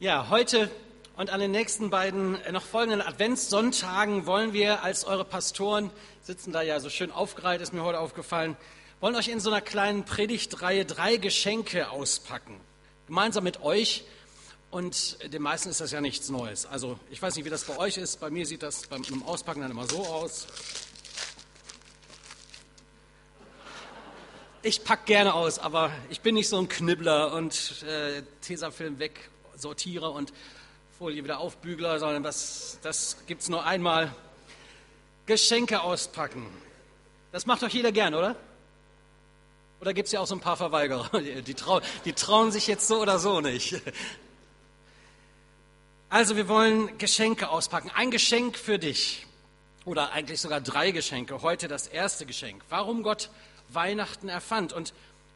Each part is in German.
Ja, heute und an den nächsten beiden äh, noch folgenden Adventssonntagen wollen wir als eure Pastoren, sitzen da ja so schön aufgereiht, ist mir heute aufgefallen, wollen euch in so einer kleinen Predigtreihe drei Geschenke auspacken. Gemeinsam mit euch. Und den meisten ist das ja nichts Neues. Also ich weiß nicht, wie das bei euch ist. Bei mir sieht das beim Auspacken dann immer so aus. Ich packe gerne aus, aber ich bin nicht so ein Knibbler und äh, Tesafilm weg Sortierer und Folie wieder aufbügler, sondern das, das gibt es nur einmal. Geschenke auspacken. Das macht doch jeder gern, oder? Oder gibt es ja auch so ein paar Verweigerer, die, trau, die trauen sich jetzt so oder so nicht. Also wir wollen Geschenke auspacken. Ein Geschenk für dich. Oder eigentlich sogar drei Geschenke. Heute das erste Geschenk. Warum Gott Weihnachten erfand. Und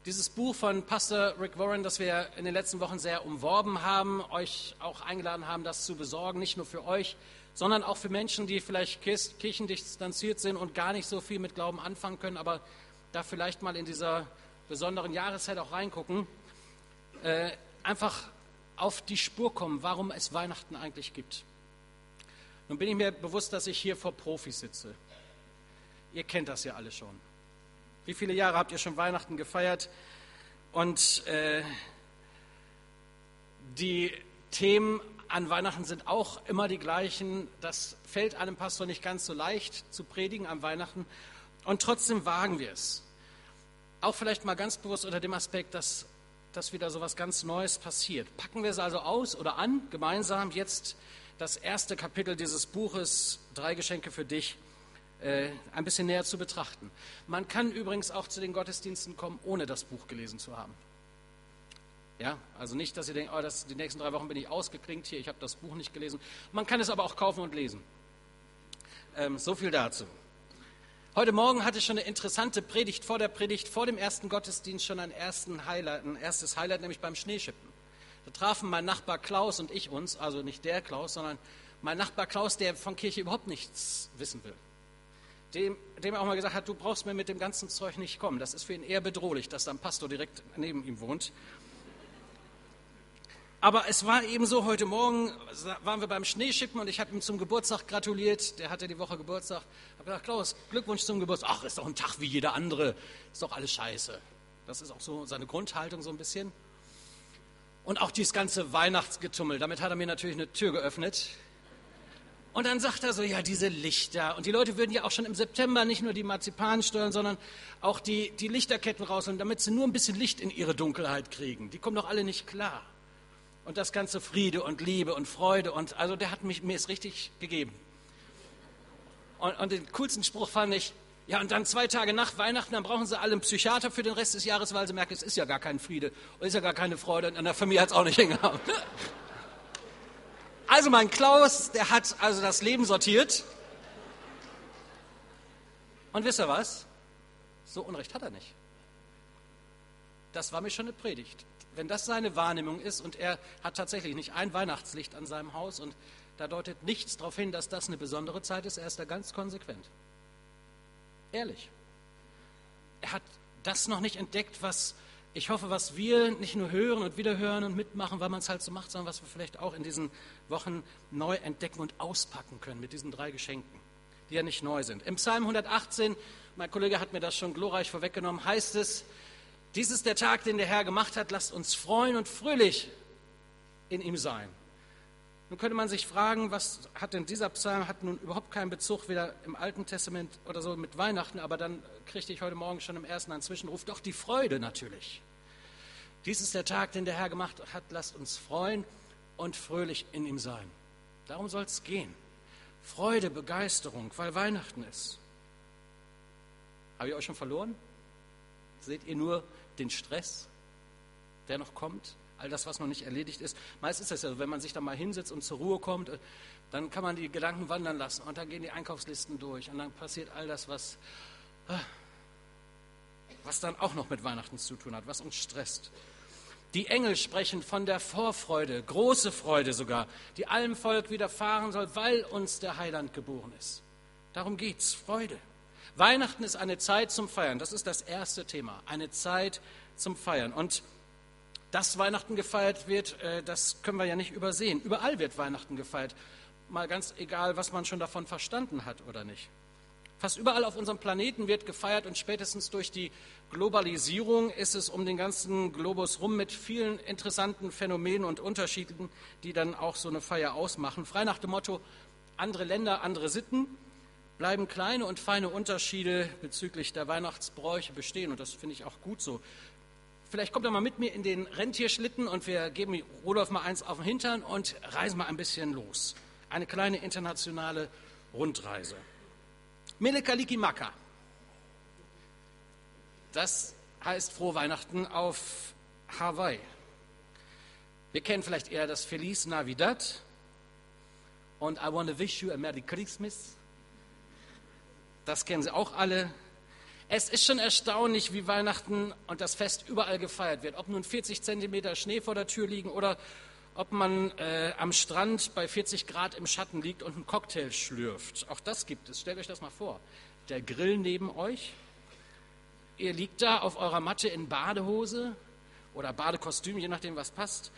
dieses Buch von Pastor Rick Warren, das wir in den letzten Wochen sehr umworben haben, euch auch eingeladen haben, das zu besorgen, nicht nur für euch, sondern auch für Menschen, die vielleicht kirchendistanziert sind und gar nicht so viel mit Glauben anfangen können, aber da vielleicht mal in dieser besonderen Jahreszeit auch reingucken, äh, einfach auf die Spur kommen, warum es Weihnachten eigentlich gibt. Nun bin ich mir bewusst, dass ich hier vor Profis sitze. Ihr kennt das ja alle schon. Wie viele Jahre habt ihr schon Weihnachten gefeiert? Und äh, die Themen an Weihnachten sind auch immer die gleichen. Das fällt einem Pastor nicht ganz so leicht zu predigen an Weihnachten. Und trotzdem wagen wir es. Auch vielleicht mal ganz bewusst unter dem Aspekt, dass, dass wieder so etwas ganz Neues passiert. Packen wir es also aus oder an, gemeinsam jetzt das erste Kapitel dieses Buches, Drei Geschenke für dich äh, ein bisschen näher zu betrachten. Man kann übrigens auch zu den Gottesdiensten kommen, ohne das Buch gelesen zu haben. Ja, also nicht, dass ihr denkt, oh, das, die nächsten drei Wochen bin ich ausgeklinkt hier, ich habe das Buch nicht gelesen. Man kann es aber auch kaufen und lesen. Ähm, so viel dazu. Heute Morgen hatte ich schon eine interessante Predigt vor der Predigt, vor dem ersten Gottesdienst schon ein, Highlight, ein erstes Highlight, nämlich beim Schneeschippen. Da trafen mein Nachbar Klaus und ich uns, also nicht der Klaus, sondern mein Nachbar Klaus, der von Kirche überhaupt nichts wissen will dem, dem er auch mal gesagt hat, du brauchst mir mit dem ganzen Zeug nicht kommen. Das ist für ihn eher bedrohlich, dass da ein Pastor direkt neben ihm wohnt. Aber es war eben so, heute Morgen waren wir beim Schneeschippen und ich habe ihm zum Geburtstag gratuliert. Der hatte die Woche Geburtstag. Ich habe gesagt, Klaus, Glückwunsch zum Geburtstag. Ach, ist doch ein Tag wie jeder andere. Ist doch alles scheiße. Das ist auch so seine Grundhaltung so ein bisschen. Und auch dieses ganze Weihnachtsgetummel, damit hat er mir natürlich eine Tür geöffnet. Und dann sagt er so, ja, diese Lichter. Und die Leute würden ja auch schon im September nicht nur die Marzipan steuern, sondern auch die, die Lichterketten rausholen, damit sie nur ein bisschen Licht in ihre Dunkelheit kriegen. Die kommen doch alle nicht klar. Und das ganze Friede und Liebe und Freude und, also der hat mich, mir es richtig gegeben. Und, und den coolsten Spruch fand ich, ja, und dann zwei Tage nach Weihnachten, dann brauchen sie alle einen Psychiater für den Rest des Jahres, weil sie merken, es ist ja gar kein Friede und es ist ja gar keine Freude und an der Familie hat es auch nicht hingehauen. Also mein Klaus, der hat also das Leben sortiert. Und wisst ihr was? So Unrecht hat er nicht. Das war mir schon eine Predigt. Wenn das seine Wahrnehmung ist und er hat tatsächlich nicht ein Weihnachtslicht an seinem Haus und da deutet nichts darauf hin, dass das eine besondere Zeit ist, er ist da ganz konsequent. Ehrlich. Er hat das noch nicht entdeckt, was ich hoffe, was wir nicht nur hören und wiederhören und mitmachen, weil man es halt so macht, sondern was wir vielleicht auch in diesen Wochen neu entdecken und auspacken können mit diesen drei Geschenken, die ja nicht neu sind. Im Psalm 118, mein Kollege hat mir das schon glorreich vorweggenommen, heißt es, dies ist der Tag, den der Herr gemacht hat, lasst uns freuen und fröhlich in ihm sein. Nun könnte man sich fragen, was hat denn dieser Psalm, hat nun überhaupt keinen Bezug weder im Alten Testament oder so mit Weihnachten, aber dann kriegte ich heute Morgen schon im ersten einen Zwischenruf, doch die Freude natürlich. Dies ist der Tag, den der Herr gemacht hat, lasst uns freuen und fröhlich in ihm sein. Darum soll es gehen. Freude, Begeisterung, weil Weihnachten ist. Habe ich euch schon verloren? Seht ihr nur den Stress, der noch kommt? All das, was noch nicht erledigt ist. Meist ist es ja, wenn man sich da mal hinsetzt und zur Ruhe kommt, äh, dann kann man die Gedanken wandern lassen und dann gehen die Einkaufslisten durch und dann passiert all das, was, äh, was dann auch noch mit Weihnachten zu tun hat, was uns stresst. Die Engel sprechen von der Vorfreude, große Freude sogar, die allem Volk widerfahren soll, weil uns der Heiland geboren ist. Darum geht's, Freude. Weihnachten ist eine Zeit zum Feiern. Das ist das erste Thema, eine Zeit zum Feiern. Und Dass Weihnachten gefeiert wird, äh, das können wir ja nicht übersehen. Überall wird Weihnachten gefeiert. Mal ganz egal, was man schon davon verstanden hat oder nicht. Fast überall auf unserem Planeten wird gefeiert und spätestens durch die Globalisierung ist es um den ganzen Globus rum mit vielen interessanten Phänomenen und Unterschieden, die dann auch so eine Feier ausmachen. Frei nach dem Motto, andere Länder, andere Sitten, bleiben kleine und feine Unterschiede bezüglich der Weihnachtsbräuche bestehen und das finde ich auch gut so. Vielleicht kommt er mal mit mir in den Rentierschlitten und wir geben Rudolf mal eins auf den Hintern und reisen mal ein bisschen los. Eine kleine internationale Rundreise. Melekalikimaka. Das heißt frohe Weihnachten auf Hawaii. Wir kennen vielleicht eher das Feliz Navidad und I want to wish you a Merry Christmas. Das kennen Sie auch alle. Es ist schon erstaunlich, wie Weihnachten und das Fest überall gefeiert wird. Ob nun 40 Zentimeter Schnee vor der Tür liegen oder ob man äh, am Strand bei 40 Grad im Schatten liegt und einen Cocktail schlürft. Auch das gibt es. Stellt euch das mal vor. Der Grill neben euch. Ihr liegt da auf eurer Matte in Badehose oder Badekostüm, je nachdem, was passt.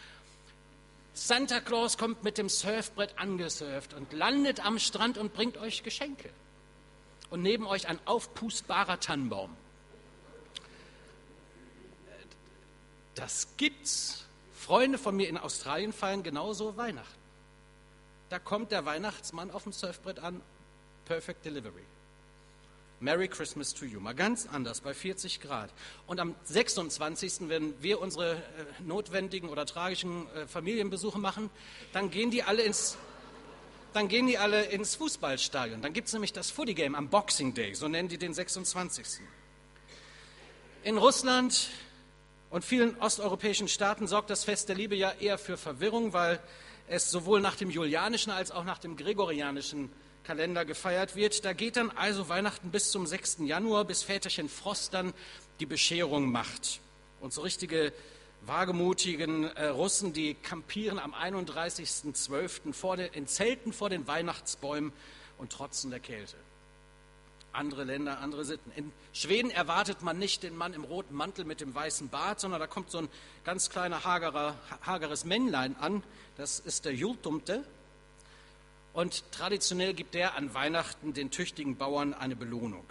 Santa Claus kommt mit dem Surfbrett angesurft und landet am Strand und bringt euch Geschenke. Und neben euch ein aufpustbarer Tannenbaum. Das gibt's. Freunde von mir in Australien feiern genauso Weihnachten. Da kommt der Weihnachtsmann auf dem Surfbrett an, Perfect Delivery. Merry Christmas to you. Mal ganz anders, bei 40 Grad. Und am 26., wenn wir unsere äh, notwendigen oder tragischen äh, Familienbesuche machen, dann gehen die alle ins, dann gehen die alle ins Fußballstadion. Dann gibt es nämlich das Footy Game am Boxing Day, so nennen die den 26. In Russland und vielen osteuropäischen Staaten sorgt das Fest der Liebe ja eher für Verwirrung, weil es sowohl nach dem julianischen als auch nach dem gregorianischen Kalender gefeiert wird. Da geht dann also Weihnachten bis zum 6. Januar, bis Väterchen Frost dann die Bescherung macht. Und so richtige wagemutigen äh, Russen, die kampieren am 31.12. in Zelten vor den Weihnachtsbäumen und trotzen der Kälte andere Länder, andere Sitten. In Schweden erwartet man nicht den Mann im roten Mantel mit dem weißen Bart, sondern da kommt so ein ganz kleiner, hagerer, hageres Männlein an. Das ist der Jultumte. Und traditionell gibt der an Weihnachten den tüchtigen Bauern eine Belohnung.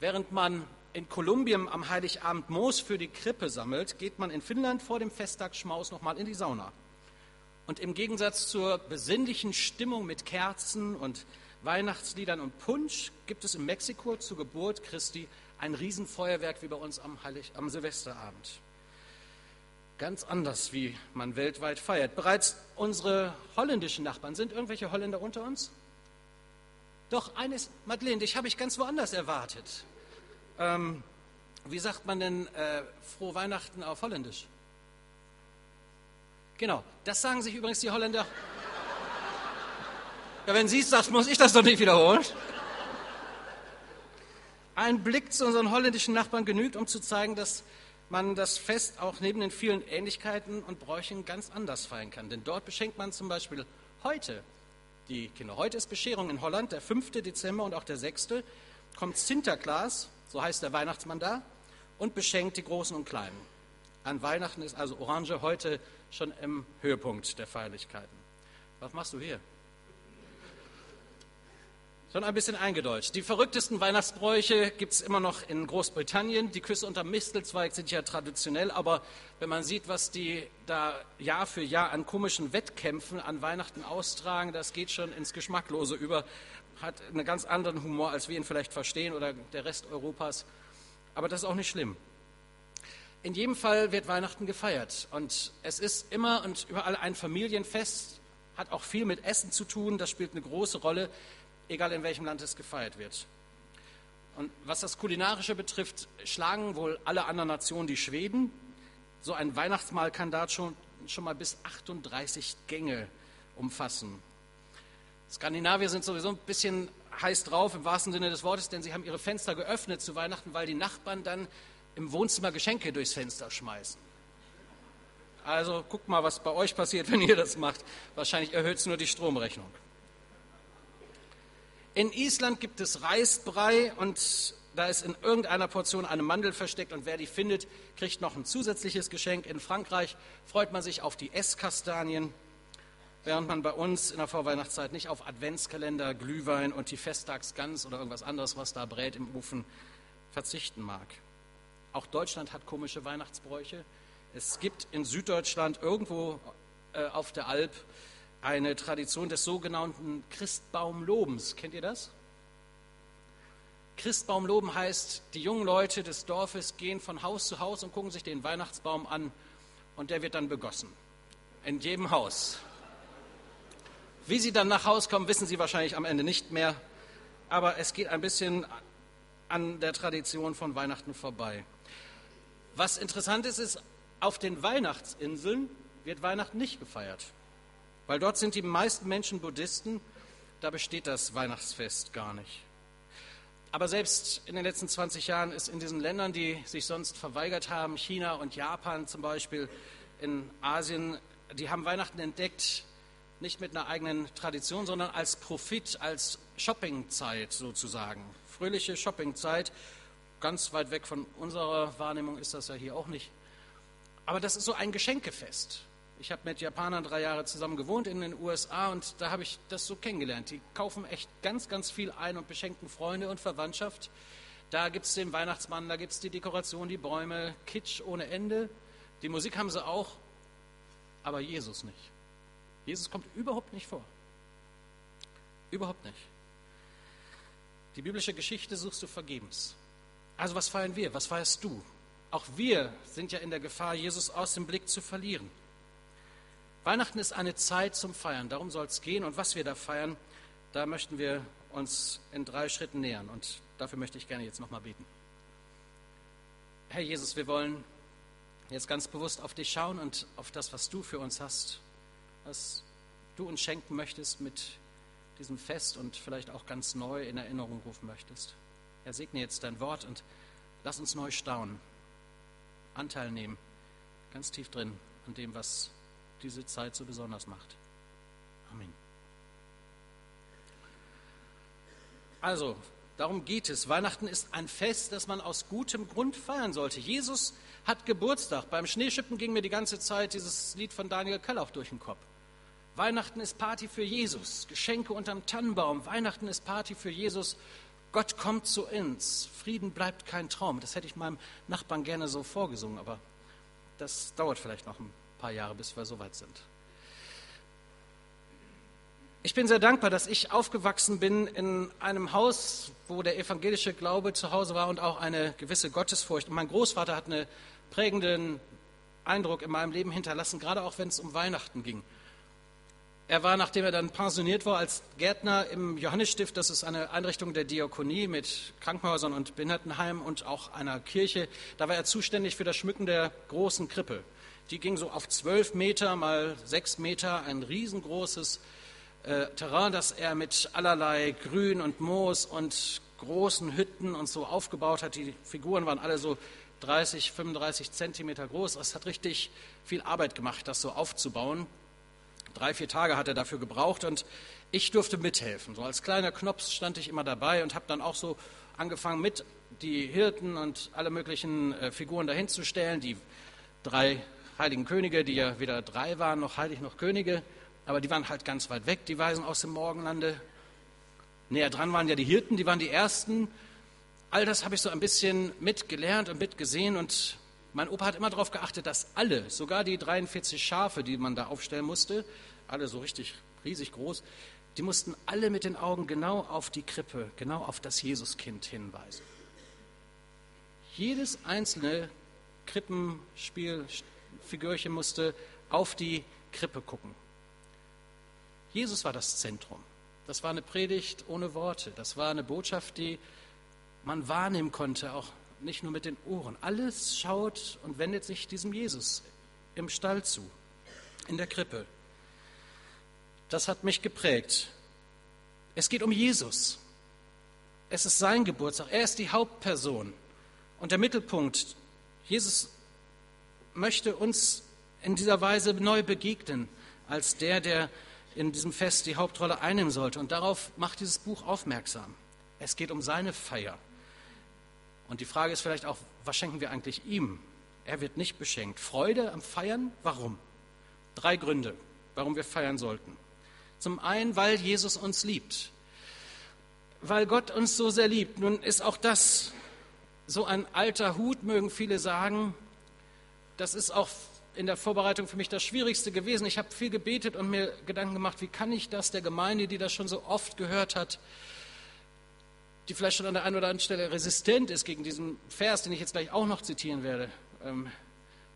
Während man in Kolumbien am Heiligabend Moos für die Krippe sammelt, geht man in Finnland vor dem Festtag Schmaus nochmal in die Sauna. Und im Gegensatz zur besinnlichen Stimmung mit Kerzen und Weihnachtsliedern und Punsch gibt es in Mexiko zur Geburt Christi ein Riesenfeuerwerk wie bei uns am, Heilig, am Silvesterabend. Ganz anders, wie man weltweit feiert. Bereits unsere holländischen Nachbarn, sind irgendwelche Holländer unter uns? Doch, eines, Madeleine, dich habe ich ganz woanders erwartet. Ähm, wie sagt man denn äh, frohe Weihnachten auf Holländisch? Genau, das sagen sich übrigens die Holländer ja, wenn sie es sagt, muss ich das doch nicht wiederholen. Ein Blick zu unseren holländischen Nachbarn genügt, um zu zeigen, dass man das Fest auch neben den vielen Ähnlichkeiten und Bräuchen ganz anders feiern kann. Denn dort beschenkt man zum Beispiel heute die Kinder. Heute ist Bescherung in Holland, der 5. Dezember und auch der 6. kommt Sinterklaas, so heißt der Weihnachtsmann da, und beschenkt die Großen und Kleinen. An Weihnachten ist also Orange heute schon im Höhepunkt der Feierlichkeiten. Was machst du hier? Schon ein bisschen eingedeutscht. Die verrücktesten Weihnachtsbräuche gibt es immer noch in Großbritannien. Die Küsse unter Mistelzweig sind ja traditionell, aber wenn man sieht, was die da Jahr für Jahr an komischen Wettkämpfen an Weihnachten austragen, das geht schon ins Geschmacklose über, hat einen ganz anderen Humor, als wir ihn vielleicht verstehen oder der Rest Europas. Aber das ist auch nicht schlimm. In jedem Fall wird Weihnachten gefeiert und es ist immer und überall ein Familienfest, hat auch viel mit Essen zu tun, das spielt eine große Rolle egal in welchem Land es gefeiert wird. Und was das Kulinarische betrifft, schlagen wohl alle anderen Nationen die Schweden. So ein Weihnachtsmahl kann da schon, schon mal bis 38 Gänge umfassen. Skandinavier sind sowieso ein bisschen heiß drauf im wahrsten Sinne des Wortes, denn sie haben ihre Fenster geöffnet zu Weihnachten, weil die Nachbarn dann im Wohnzimmer Geschenke durchs Fenster schmeißen. Also guckt mal, was bei euch passiert, wenn ihr das macht. Wahrscheinlich erhöht es nur die Stromrechnung. In Island gibt es Reisbrei und da ist in irgendeiner Portion eine Mandel versteckt und wer die findet, kriegt noch ein zusätzliches Geschenk. In Frankreich freut man sich auf die Esskastanien, während man bei uns in der Vorweihnachtszeit nicht auf Adventskalender, Glühwein und die Festtagsgans oder irgendwas anderes, was da brät im Ofen, verzichten mag. Auch Deutschland hat komische Weihnachtsbräuche. Es gibt in Süddeutschland irgendwo äh, auf der Alp eine Tradition des sogenannten Christbaumlobens. Kennt ihr das? Christbaumloben heißt, die jungen Leute des Dorfes gehen von Haus zu Haus und gucken sich den Weihnachtsbaum an und der wird dann begossen. In jedem Haus. Wie sie dann nach Hause kommen, wissen sie wahrscheinlich am Ende nicht mehr. Aber es geht ein bisschen an der Tradition von Weihnachten vorbei. Was interessant ist, ist, auf den Weihnachtsinseln wird Weihnachten nicht gefeiert. Weil dort sind die meisten Menschen Buddhisten, da besteht das Weihnachtsfest gar nicht. Aber selbst in den letzten 20 Jahren ist in diesen Ländern, die sich sonst verweigert haben, China und Japan zum Beispiel, in Asien, die haben Weihnachten entdeckt, nicht mit einer eigenen Tradition, sondern als Profit, als Shoppingzeit sozusagen. Fröhliche Shoppingzeit. Ganz weit weg von unserer Wahrnehmung ist das ja hier auch nicht. Aber das ist so ein Geschenkefest. Ich habe mit Japanern drei Jahre zusammen gewohnt in den USA und da habe ich das so kennengelernt. Die kaufen echt ganz, ganz viel ein und beschenken Freunde und Verwandtschaft. Da gibt es den Weihnachtsmann, da gibt es die Dekoration, die Bäume, Kitsch ohne Ende. Die Musik haben sie auch, aber Jesus nicht. Jesus kommt überhaupt nicht vor. Überhaupt nicht. Die biblische Geschichte suchst du vergebens. Also was feiern wir? Was feierst du? Auch wir sind ja in der Gefahr, Jesus aus dem Blick zu verlieren. Weihnachten ist eine Zeit zum Feiern, darum soll es gehen. Und was wir da feiern, da möchten wir uns in drei Schritten nähern. Und dafür möchte ich gerne jetzt nochmal beten. Herr Jesus, wir wollen jetzt ganz bewusst auf dich schauen und auf das, was du für uns hast, was du uns schenken möchtest mit diesem Fest und vielleicht auch ganz neu in Erinnerung rufen möchtest. Herr, segne jetzt dein Wort und lass uns neu staunen, Anteil nehmen, ganz tief drin an dem, was diese Zeit so besonders macht. Amen. Also, darum geht es. Weihnachten ist ein Fest, das man aus gutem Grund feiern sollte. Jesus hat Geburtstag. Beim Schneeschippen ging mir die ganze Zeit dieses Lied von Daniel Kellauch durch den Kopf. Weihnachten ist Party für Jesus, Geschenke unterm Tannenbaum. Weihnachten ist Party für Jesus. Gott kommt zu uns. Frieden bleibt kein Traum. Das hätte ich meinem Nachbarn gerne so vorgesungen, aber das dauert vielleicht noch ein paar Jahre, bis wir soweit sind. Ich bin sehr dankbar, dass ich aufgewachsen bin in einem Haus, wo der evangelische Glaube zu Hause war und auch eine gewisse Gottesfurcht. Und mein Großvater hat einen prägenden Eindruck in meinem Leben hinterlassen, gerade auch wenn es um Weihnachten ging. Er war, nachdem er dann pensioniert war, als Gärtner im Johannesstift, das ist eine Einrichtung der Diakonie mit Krankenhäusern und Behindertenheimen und auch einer Kirche. Da war er zuständig für das Schmücken der großen Krippe. Die ging so auf zwölf Meter mal sechs Meter, ein riesengroßes äh, Terrain, das er mit allerlei Grün und Moos und großen Hütten und so aufgebaut hat. Die Figuren waren alle so 30, 35 Zentimeter groß. Es hat richtig viel Arbeit gemacht, das so aufzubauen. Drei, vier Tage hat er dafür gebraucht und ich durfte mithelfen. So als kleiner Knops stand ich immer dabei und habe dann auch so angefangen mit die Hirten und alle möglichen äh, Figuren dahinzustellen. Die drei heiligen Könige, die ja weder drei waren, noch heilig noch Könige, aber die waren halt ganz weit weg, die Weisen aus dem Morgenlande. Näher dran waren ja die Hirten, die waren die Ersten. All das habe ich so ein bisschen mitgelernt und mitgesehen und mein Opa hat immer darauf geachtet, dass alle, sogar die 43 Schafe, die man da aufstellen musste, alle so richtig riesig groß, die mussten alle mit den Augen genau auf die Krippe, genau auf das Jesuskind hinweisen. Jedes einzelne Krippenspielfigürchen musste auf die Krippe gucken. Jesus war das Zentrum. Das war eine Predigt ohne Worte. Das war eine Botschaft, die man wahrnehmen konnte, auch nicht nur mit den Ohren. Alles schaut und wendet sich diesem Jesus im Stall zu, in der Krippe. Das hat mich geprägt. Es geht um Jesus. Es ist sein Geburtstag. Er ist die Hauptperson und der Mittelpunkt. Jesus möchte uns in dieser Weise neu begegnen, als der, der in diesem Fest die Hauptrolle einnehmen sollte. Und darauf macht dieses Buch aufmerksam. Es geht um seine Feier. Und die Frage ist vielleicht auch, was schenken wir eigentlich ihm? Er wird nicht beschenkt. Freude am Feiern? Warum? Drei Gründe, warum wir feiern sollten. Zum einen, weil Jesus uns liebt. Weil Gott uns so sehr liebt. Nun ist auch das so ein alter Hut, mögen viele sagen. Das ist auch in der Vorbereitung für mich das Schwierigste gewesen. Ich habe viel gebetet und mir Gedanken gemacht, wie kann ich das der Gemeinde, die das schon so oft gehört hat, die vielleicht schon an der einen oder anderen Stelle resistent ist gegen diesen Vers, den ich jetzt gleich auch noch zitieren werde, ähm,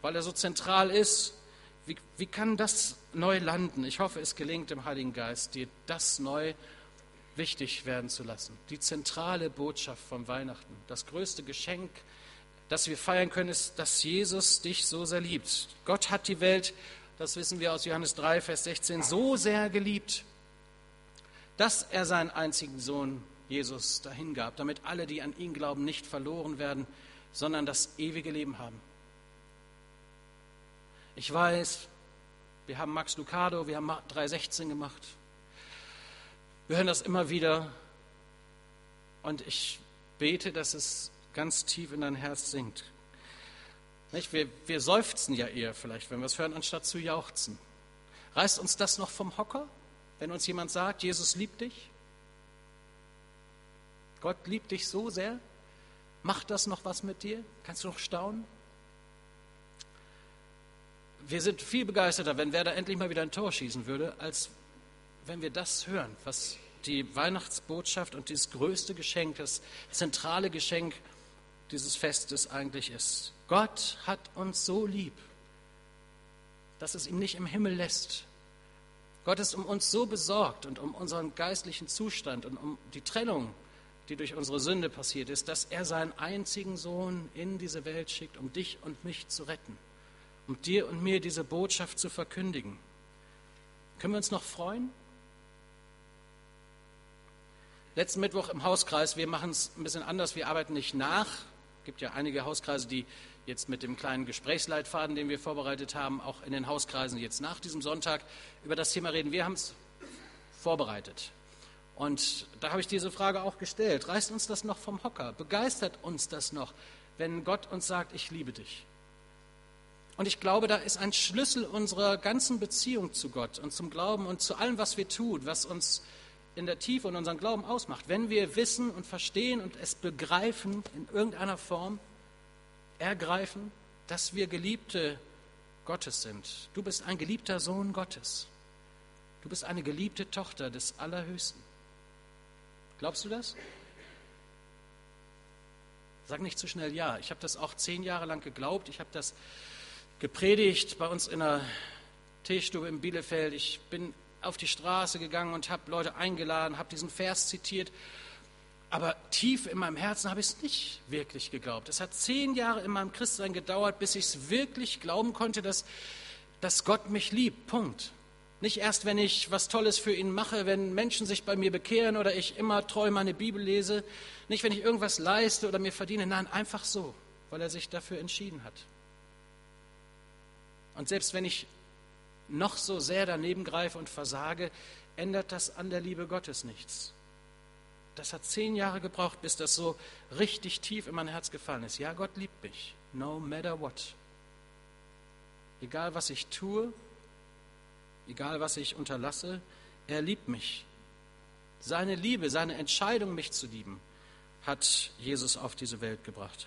weil er so zentral ist. Wie, wie kann das neu landen? Ich hoffe, es gelingt dem Heiligen Geist, dir das neu wichtig werden zu lassen. Die zentrale Botschaft vom Weihnachten, das größte Geschenk, das wir feiern können, ist, dass Jesus dich so sehr liebt. Gott hat die Welt, das wissen wir aus Johannes 3, Vers 16, so sehr geliebt, dass er seinen einzigen Sohn Jesus dahingab, damit alle, die an ihn glauben, nicht verloren werden, sondern das ewige Leben haben. Ich weiß, wir haben Max Lucado, wir haben 316 gemacht. Wir hören das immer wieder. Und ich bete, dass es ganz tief in dein Herz sinkt. Wir, wir seufzen ja eher vielleicht, wenn wir es hören, anstatt zu jauchzen. Reißt uns das noch vom Hocker, wenn uns jemand sagt, Jesus liebt dich? Gott liebt dich so sehr? Macht das noch was mit dir? Kannst du noch staunen? wir sind viel begeisterter, wenn Werder endlich mal wieder ein Tor schießen würde, als wenn wir das hören, was die Weihnachtsbotschaft und dieses größte Geschenk, das zentrale Geschenk dieses Festes eigentlich ist. Gott hat uns so lieb, dass es ihm nicht im Himmel lässt. Gott ist um uns so besorgt und um unseren geistlichen Zustand und um die Trennung, die durch unsere Sünde passiert ist, dass er seinen einzigen Sohn in diese Welt schickt, um dich und mich zu retten um dir und mir diese Botschaft zu verkündigen. Können wir uns noch freuen? Letzten Mittwoch im Hauskreis, wir machen es ein bisschen anders, wir arbeiten nicht nach. Es gibt ja einige Hauskreise, die jetzt mit dem kleinen Gesprächsleitfaden, den wir vorbereitet haben, auch in den Hauskreisen jetzt nach diesem Sonntag über das Thema reden. Wir haben es vorbereitet. Und da habe ich diese Frage auch gestellt. Reißt uns das noch vom Hocker? Begeistert uns das noch, wenn Gott uns sagt, ich liebe dich? Und ich glaube, da ist ein Schlüssel unserer ganzen Beziehung zu Gott und zum Glauben und zu allem, was wir tun, was uns in der Tiefe und unseren Glauben ausmacht. Wenn wir wissen und verstehen und es begreifen in irgendeiner Form, ergreifen, dass wir Geliebte Gottes sind. Du bist ein geliebter Sohn Gottes. Du bist eine geliebte Tochter des Allerhöchsten. Glaubst du das? Sag nicht zu schnell ja. Ich habe das auch zehn Jahre lang geglaubt. Ich habe das gepredigt bei uns in der Teestube in Bielefeld. Ich bin auf die Straße gegangen und habe Leute eingeladen, habe diesen Vers zitiert. Aber tief in meinem Herzen habe ich es nicht wirklich geglaubt. Es hat zehn Jahre in meinem Christsein gedauert, bis ich es wirklich glauben konnte, dass, dass Gott mich liebt. Punkt. Nicht erst, wenn ich was Tolles für ihn mache, wenn Menschen sich bei mir bekehren oder ich immer treu meine Bibel lese. Nicht, wenn ich irgendwas leiste oder mir verdiene. Nein, einfach so, weil er sich dafür entschieden hat. Und selbst wenn ich noch so sehr daneben greife und versage, ändert das an der Liebe Gottes nichts. Das hat zehn Jahre gebraucht, bis das so richtig tief in mein Herz gefallen ist. Ja, Gott liebt mich, no matter what. Egal was ich tue, egal was ich unterlasse, er liebt mich. Seine Liebe, seine Entscheidung, mich zu lieben, hat Jesus auf diese Welt gebracht.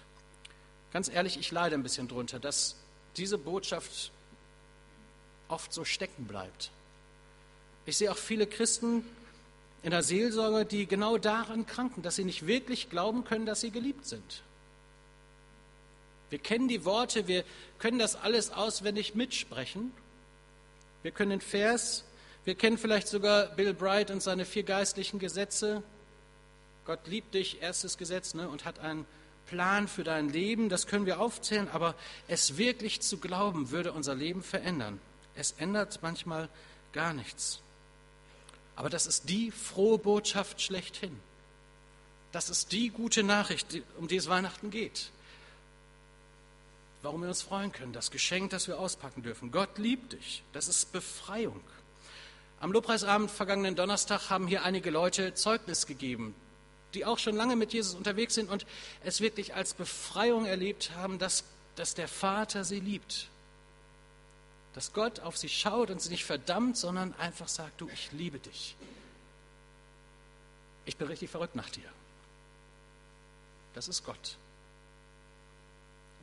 Ganz ehrlich, ich leide ein bisschen drunter, dass diese Botschaft oft so stecken bleibt. Ich sehe auch viele Christen in der Seelsorge, die genau daran kranken, dass sie nicht wirklich glauben können, dass sie geliebt sind. Wir kennen die Worte, wir können das alles auswendig mitsprechen. Wir können den Vers, wir kennen vielleicht sogar Bill Bright und seine vier geistlichen Gesetze. Gott liebt dich, erstes Gesetz, ne, und hat einen Plan für dein Leben. Das können wir aufzählen, aber es wirklich zu glauben, würde unser Leben verändern. Es ändert manchmal gar nichts. Aber das ist die frohe Botschaft schlechthin. Das ist die gute Nachricht, um die es Weihnachten geht. Warum wir uns freuen können, das Geschenk, das wir auspacken dürfen. Gott liebt dich. Das ist Befreiung. Am Lobpreisabend vergangenen Donnerstag haben hier einige Leute Zeugnis gegeben die auch schon lange mit Jesus unterwegs sind und es wirklich als Befreiung erlebt haben, dass, dass der Vater sie liebt. Dass Gott auf sie schaut und sie nicht verdammt, sondern einfach sagt, du, ich liebe dich. Ich bin richtig verrückt nach dir. Das ist Gott.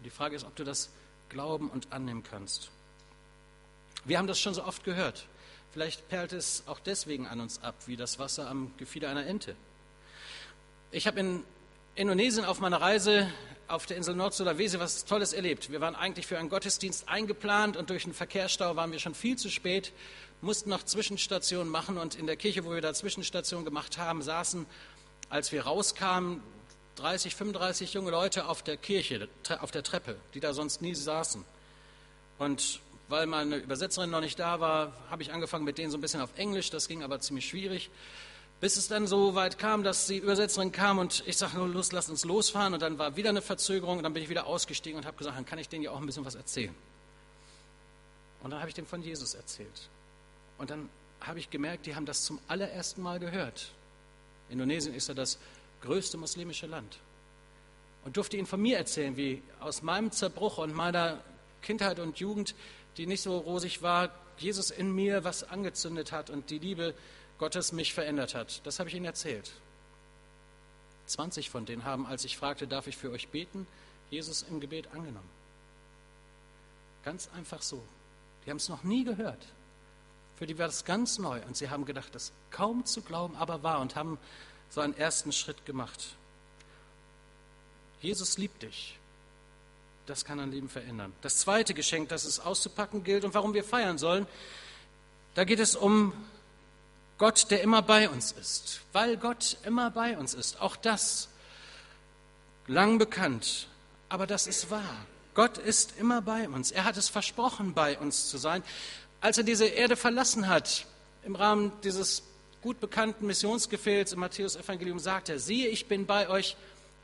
Die Frage ist, ob du das glauben und annehmen kannst. Wir haben das schon so oft gehört. Vielleicht perlt es auch deswegen an uns ab, wie das Wasser am Gefieder einer Ente. Ich habe in Indonesien auf meiner Reise auf der Insel Nord-Sulawesi was Tolles erlebt. Wir waren eigentlich für einen Gottesdienst eingeplant und durch einen Verkehrsstau waren wir schon viel zu spät, mussten noch Zwischenstationen machen und in der Kirche, wo wir da Zwischenstationen gemacht haben, saßen, als wir rauskamen, 30, 35 junge Leute auf der Kirche, auf der Treppe, die da sonst nie saßen. Und weil meine Übersetzerin noch nicht da war, habe ich angefangen mit denen so ein bisschen auf Englisch, das ging aber ziemlich schwierig. Bis es dann so weit kam, dass die Übersetzerin kam und ich sagte los, lass uns losfahren. Und dann war wieder eine Verzögerung und dann bin ich wieder ausgestiegen und habe gesagt, dann kann ich denen ja auch ein bisschen was erzählen. Und dann habe ich denen von Jesus erzählt. Und dann habe ich gemerkt, die haben das zum allerersten Mal gehört. Indonesien ist ja das größte muslimische Land. Und durfte ihnen von mir erzählen, wie aus meinem Zerbruch und meiner Kindheit und Jugend, die nicht so rosig war, Jesus in mir was angezündet hat und die Liebe Gottes mich verändert hat. Das habe ich ihnen erzählt. 20 von denen haben, als ich fragte, darf ich für euch beten, Jesus im Gebet angenommen. Ganz einfach so. Die haben es noch nie gehört. Für die war das ganz neu und sie haben gedacht, das kaum zu glauben, aber wahr und haben so einen ersten Schritt gemacht. Jesus liebt dich. Das kann dein Leben verändern. Das zweite Geschenk, das es auszupacken gilt und warum wir feiern sollen, da geht es um Gott, der immer bei uns ist, weil Gott immer bei uns ist. Auch das lang bekannt, aber das ist wahr. Gott ist immer bei uns. Er hat es versprochen, bei uns zu sein. Als er diese Erde verlassen hat, im Rahmen dieses gut bekannten Missionsgefehls im Matthäus-Evangelium sagt er, siehe, ich bin bei euch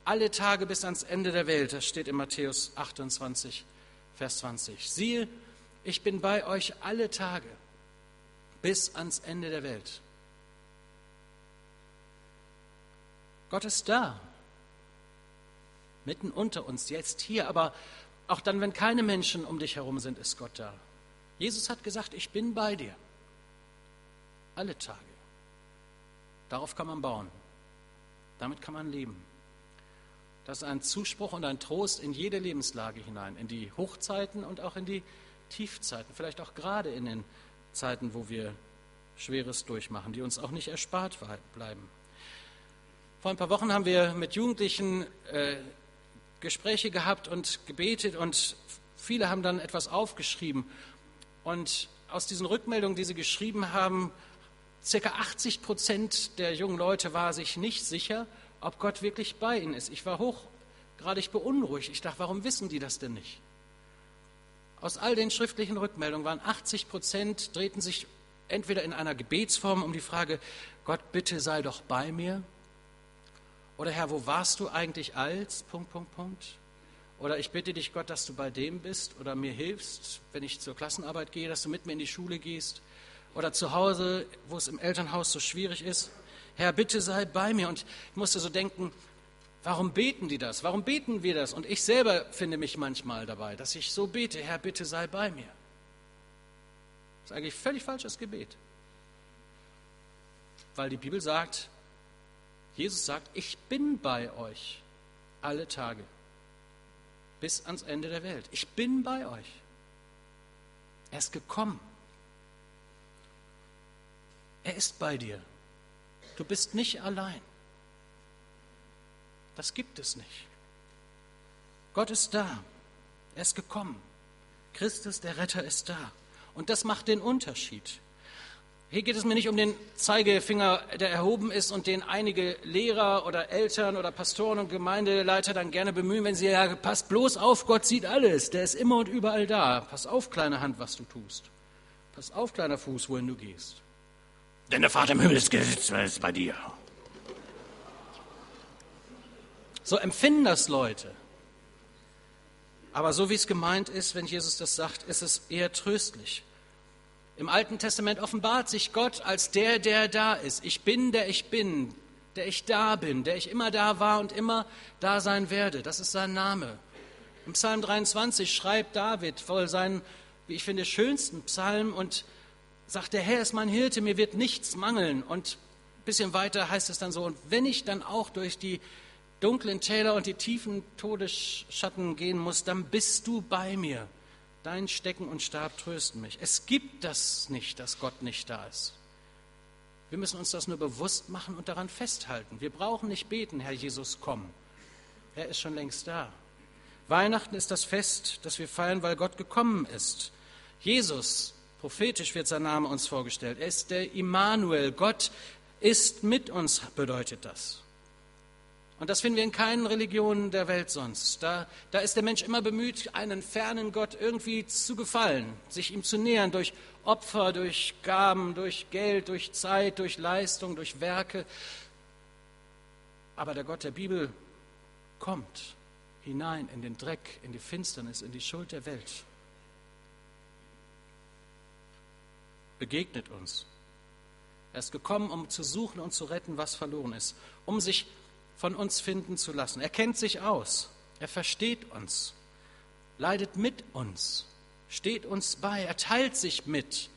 alle Tage bis ans Ende der Welt. Das steht in Matthäus 28, Vers 20. Siehe, ich bin bei euch alle Tage bis ans Ende der Welt. Gott ist da, mitten unter uns, jetzt hier, aber auch dann, wenn keine Menschen um dich herum sind, ist Gott da. Jesus hat gesagt, ich bin bei dir. Alle Tage. Darauf kann man bauen. Damit kann man leben. Das ist ein Zuspruch und ein Trost in jede Lebenslage hinein, in die Hochzeiten und auch in die Tiefzeiten, vielleicht auch gerade in den Zeiten, wo wir Schweres durchmachen, die uns auch nicht erspart bleiben. Vor ein paar Wochen haben wir mit Jugendlichen äh, Gespräche gehabt und gebetet und viele haben dann etwas aufgeschrieben. Und aus diesen Rückmeldungen, die sie geschrieben haben, circa 80 Prozent der jungen Leute war sich nicht sicher, ob Gott wirklich bei ihnen ist. Ich war hochgradig beunruhigt. Ich dachte, warum wissen die das denn nicht? Aus all den schriftlichen Rückmeldungen waren 80 Prozent, drehten sich entweder in einer Gebetsform um die Frage, Gott, bitte sei doch bei mir. Oder Herr, wo warst du eigentlich als? Punkt, Punkt, Punkt. Oder ich bitte dich, Gott, dass du bei dem bist oder mir hilfst, wenn ich zur Klassenarbeit gehe, dass du mit mir in die Schule gehst. Oder zu Hause, wo es im Elternhaus so schwierig ist. Herr, bitte sei bei mir. Und ich musste so denken, warum beten die das? Warum beten wir das? Und ich selber finde mich manchmal dabei, dass ich so bete, Herr, bitte sei bei mir. Das ist eigentlich völlig falsches Gebet. Weil die Bibel sagt, Jesus sagt, ich bin bei euch alle Tage bis ans Ende der Welt. Ich bin bei euch. Er ist gekommen. Er ist bei dir. Du bist nicht allein. Das gibt es nicht. Gott ist da. Er ist gekommen. Christus, der Retter, ist da. Und das macht den Unterschied. Hier geht es mir nicht um den Zeigefinger, der erhoben ist und den einige Lehrer oder Eltern oder Pastoren und Gemeindeleiter dann gerne bemühen, wenn sie sagen, pass bloß auf, Gott sieht alles, der ist immer und überall da. Pass auf, kleine Hand, was du tust. Pass auf, kleiner Fuß, wohin du gehst. Denn der Vater im Himmel ist gesetzt bei dir. So empfinden das Leute. Aber so wie es gemeint ist, wenn Jesus das sagt, ist es eher tröstlich. Im Alten Testament offenbart sich Gott als der, der da ist. Ich bin, der ich bin. der ich da bin, der ich immer da war und immer da sein werde. Das ist sein Name. Im Psalm 23 schreibt David wohl seinen, wie ich finde, schönsten Psalm und sagt, der Herr ist mein Hirte, mir wird nichts mangeln. Und ein bisschen weiter heißt es dann so, und wenn ich dann auch durch die dunklen Täler und die tiefen Todesschatten gehen muss, dann bist du bei mir. Dein Stecken und Stab trösten mich. Es gibt das nicht, dass Gott nicht da ist. Wir müssen uns das nur bewusst machen und daran festhalten. Wir brauchen nicht beten, Herr Jesus, komm. Er ist schon längst da. Weihnachten ist das Fest, das wir feiern, weil Gott gekommen ist. Jesus, prophetisch wird sein Name uns vorgestellt. Er ist der Immanuel. Gott ist mit uns, bedeutet das. Und das finden wir in keinen Religionen der Welt sonst. Da, da ist der Mensch immer bemüht, einen fernen Gott irgendwie zu gefallen, sich ihm zu nähern durch Opfer, durch Gaben, durch Geld, durch Zeit, durch Leistung, durch Werke. Aber der Gott der Bibel kommt hinein in den Dreck, in die Finsternis, in die Schuld der Welt. Begegnet uns. Er ist gekommen, um zu suchen und zu retten, was verloren ist, um sich von uns finden zu lassen. Er kennt sich aus, er versteht uns, leidet mit uns, steht uns bei, er teilt sich mit,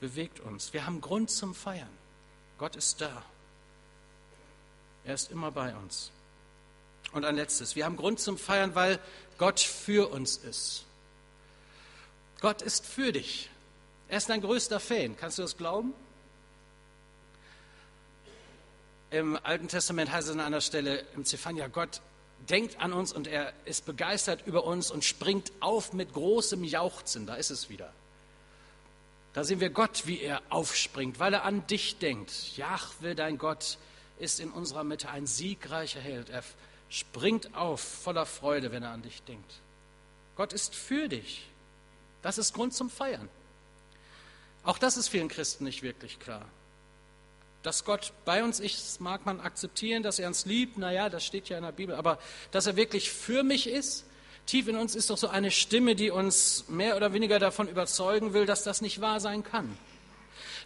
bewegt uns. Wir haben Grund zum Feiern. Gott ist da. Er ist immer bei uns. Und ein letztes, wir haben Grund zum Feiern, weil Gott für uns ist. Gott ist für dich. Er ist dein größter Fan. Kannst du das glauben? Im Alten Testament heißt es an einer Stelle im Zephania, Gott denkt an uns und er ist begeistert über uns und springt auf mit großem Jauchzen. Da ist es wieder. Da sehen wir Gott, wie er aufspringt, weil er an dich denkt. Jahwe, dein Gott, ist in unserer Mitte ein siegreicher Held. Er springt auf voller Freude, wenn er an dich denkt. Gott ist für dich. Das ist Grund zum Feiern. Auch das ist vielen Christen nicht wirklich klar. Dass Gott bei uns ist, mag man akzeptieren, dass er uns liebt, naja, das steht ja in der Bibel, aber dass er wirklich für mich ist, tief in uns ist doch so eine Stimme, die uns mehr oder weniger davon überzeugen will, dass das nicht wahr sein kann.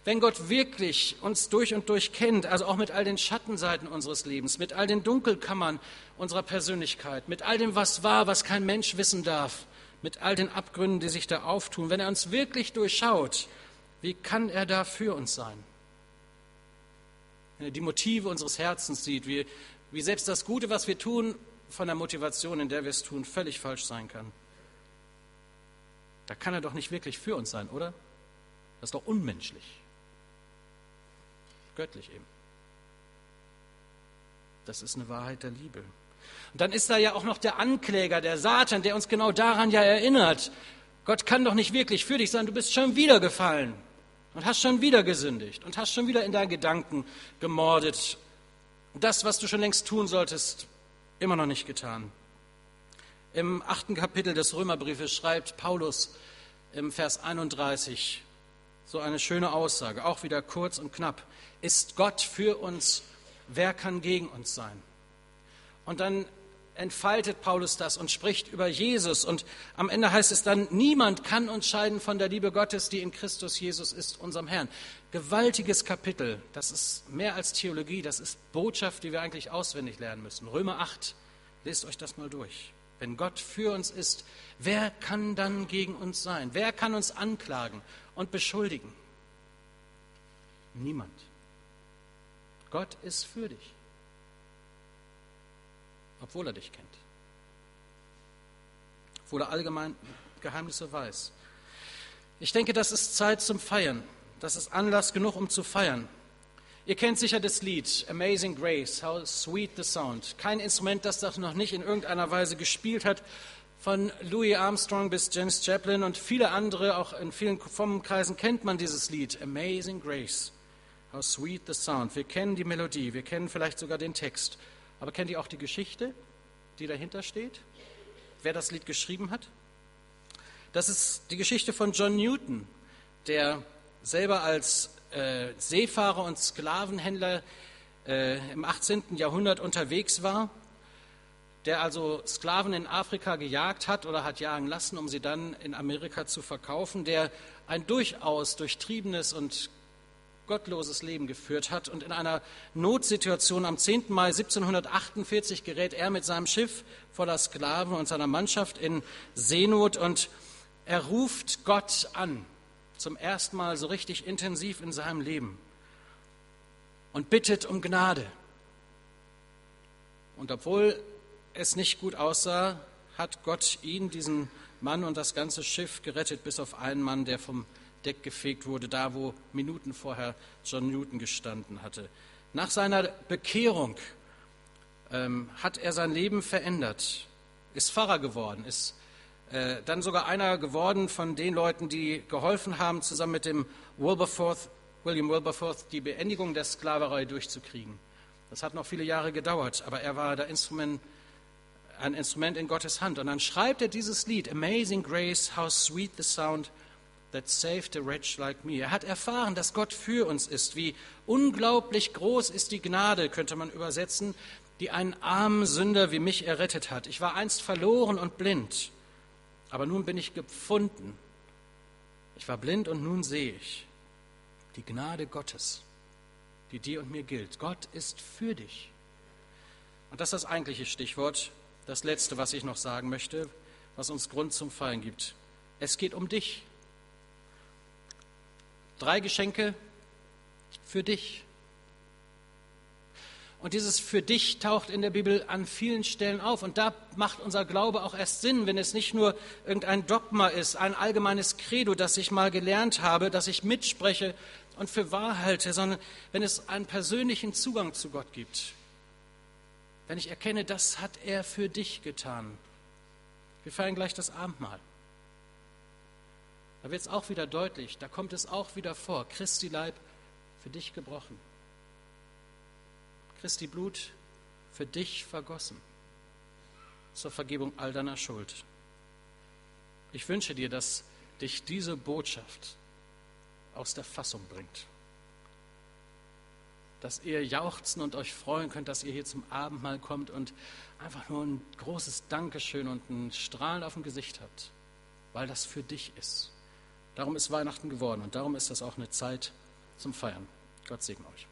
Wenn Gott wirklich uns durch und durch kennt, also auch mit all den Schattenseiten unseres Lebens, mit all den Dunkelkammern unserer Persönlichkeit, mit all dem, was war, was kein Mensch wissen darf, mit all den Abgründen, die sich da auftun, wenn er uns wirklich durchschaut, wie kann er da für uns sein? wenn er die Motive unseres Herzens sieht, wie, wie selbst das Gute, was wir tun, von der Motivation, in der wir es tun, völlig falsch sein kann. Da kann er doch nicht wirklich für uns sein, oder? Das ist doch unmenschlich. Göttlich eben. Das ist eine Wahrheit der Liebe. Und dann ist da ja auch noch der Ankläger, der Satan, der uns genau daran ja erinnert. Gott kann doch nicht wirklich für dich sein, du bist schon wieder gefallen und hast schon wieder gesündigt und hast schon wieder in deinen Gedanken gemordet. Das, was du schon längst tun solltest, immer noch nicht getan. Im achten Kapitel des Römerbriefes schreibt Paulus im Vers 31 so eine schöne Aussage, auch wieder kurz und knapp. Ist Gott für uns, wer kann gegen uns sein? Und dann entfaltet Paulus das und spricht über Jesus. Und am Ende heißt es dann, niemand kann uns scheiden von der Liebe Gottes, die in Christus Jesus ist, unserem Herrn. Gewaltiges Kapitel. Das ist mehr als Theologie, das ist Botschaft, die wir eigentlich auswendig lernen müssen. Römer 8, lest euch das mal durch. Wenn Gott für uns ist, wer kann dann gegen uns sein? Wer kann uns anklagen und beschuldigen? Niemand. Gott ist für dich obwohl er dich kennt. Obwohl er allgemein Geheimnisse weiß. Ich denke, das ist Zeit zum Feiern. Das ist Anlass genug, um zu feiern. Ihr kennt sicher das Lied Amazing Grace, How Sweet the Sound. Kein Instrument, das das noch nicht in irgendeiner Weise gespielt hat. Von Louis Armstrong bis James Chaplin und viele andere, auch in vielen Kreisen kennt man dieses Lied Amazing Grace, How Sweet the Sound. Wir kennen die Melodie, wir kennen vielleicht sogar den Text. Aber kennt ihr auch die Geschichte, die dahinter steht? Wer das Lied geschrieben hat? Das ist die Geschichte von John Newton, der selber als äh, Seefahrer und Sklavenhändler äh, im 18. Jahrhundert unterwegs war, der also Sklaven in Afrika gejagt hat oder hat jagen lassen, um sie dann in Amerika zu verkaufen, der ein durchaus durchtriebenes und gottloses Leben geführt hat. Und in einer Notsituation am 10. Mai 1748 gerät er mit seinem Schiff voller Sklaven und seiner Mannschaft in Seenot und er ruft Gott an, zum ersten Mal so richtig intensiv in seinem Leben und bittet um Gnade. Und obwohl es nicht gut aussah, hat Gott ihn, diesen Mann und das ganze Schiff gerettet, bis auf einen Mann, der vom Deck gefegt wurde, da wo Minuten vorher John Newton gestanden hatte. Nach seiner Bekehrung ähm, hat er sein Leben verändert, ist Pfarrer geworden, ist äh, dann sogar einer geworden von den Leuten, die geholfen haben, zusammen mit dem Wilberforce, William Wilberforce die Beendigung der Sklaverei durchzukriegen. Das hat noch viele Jahre gedauert, aber er war Instrument, ein Instrument in Gottes Hand. Und dann schreibt er dieses Lied, Amazing Grace, how sweet the sound that saved a wretch like me. Er hat erfahren, dass Gott für uns ist. Wie unglaublich groß ist die Gnade, könnte man übersetzen, die einen armen Sünder wie mich errettet hat. Ich war einst verloren und blind, aber nun bin ich gefunden. Ich war blind und nun sehe ich die Gnade Gottes die dir und mir gilt. Gott ist für dich. Und das ist das eigentliche Stichwort, das letzte, was ich noch sagen möchte, was uns Grund zum Fallen gibt. Es geht um dich. Drei Geschenke für dich. Und dieses für dich taucht in der Bibel an vielen Stellen auf. Und da macht unser Glaube auch erst Sinn, wenn es nicht nur irgendein Dogma ist, ein allgemeines Credo, das ich mal gelernt habe, das ich mitspreche, und für wahr halte, sondern wenn es einen persönlichen Zugang zu Gott gibt. Wenn ich erkenne, das hat er für dich getan. Wir feiern gleich das Abendmahl. Da wird es auch wieder deutlich, da kommt es auch wieder vor, Christi Leib für dich gebrochen. Christi Blut für dich vergossen zur Vergebung all deiner Schuld. Ich wünsche dir, dass dich diese Botschaft aus der Fassung bringt. Dass ihr jauchzen und euch freuen könnt, dass ihr hier zum Abendmahl kommt und einfach nur ein großes Dankeschön und ein Strahlen auf dem Gesicht habt, weil das für dich ist. Darum ist Weihnachten geworden und darum ist das auch eine Zeit zum Feiern. Gott segne euch.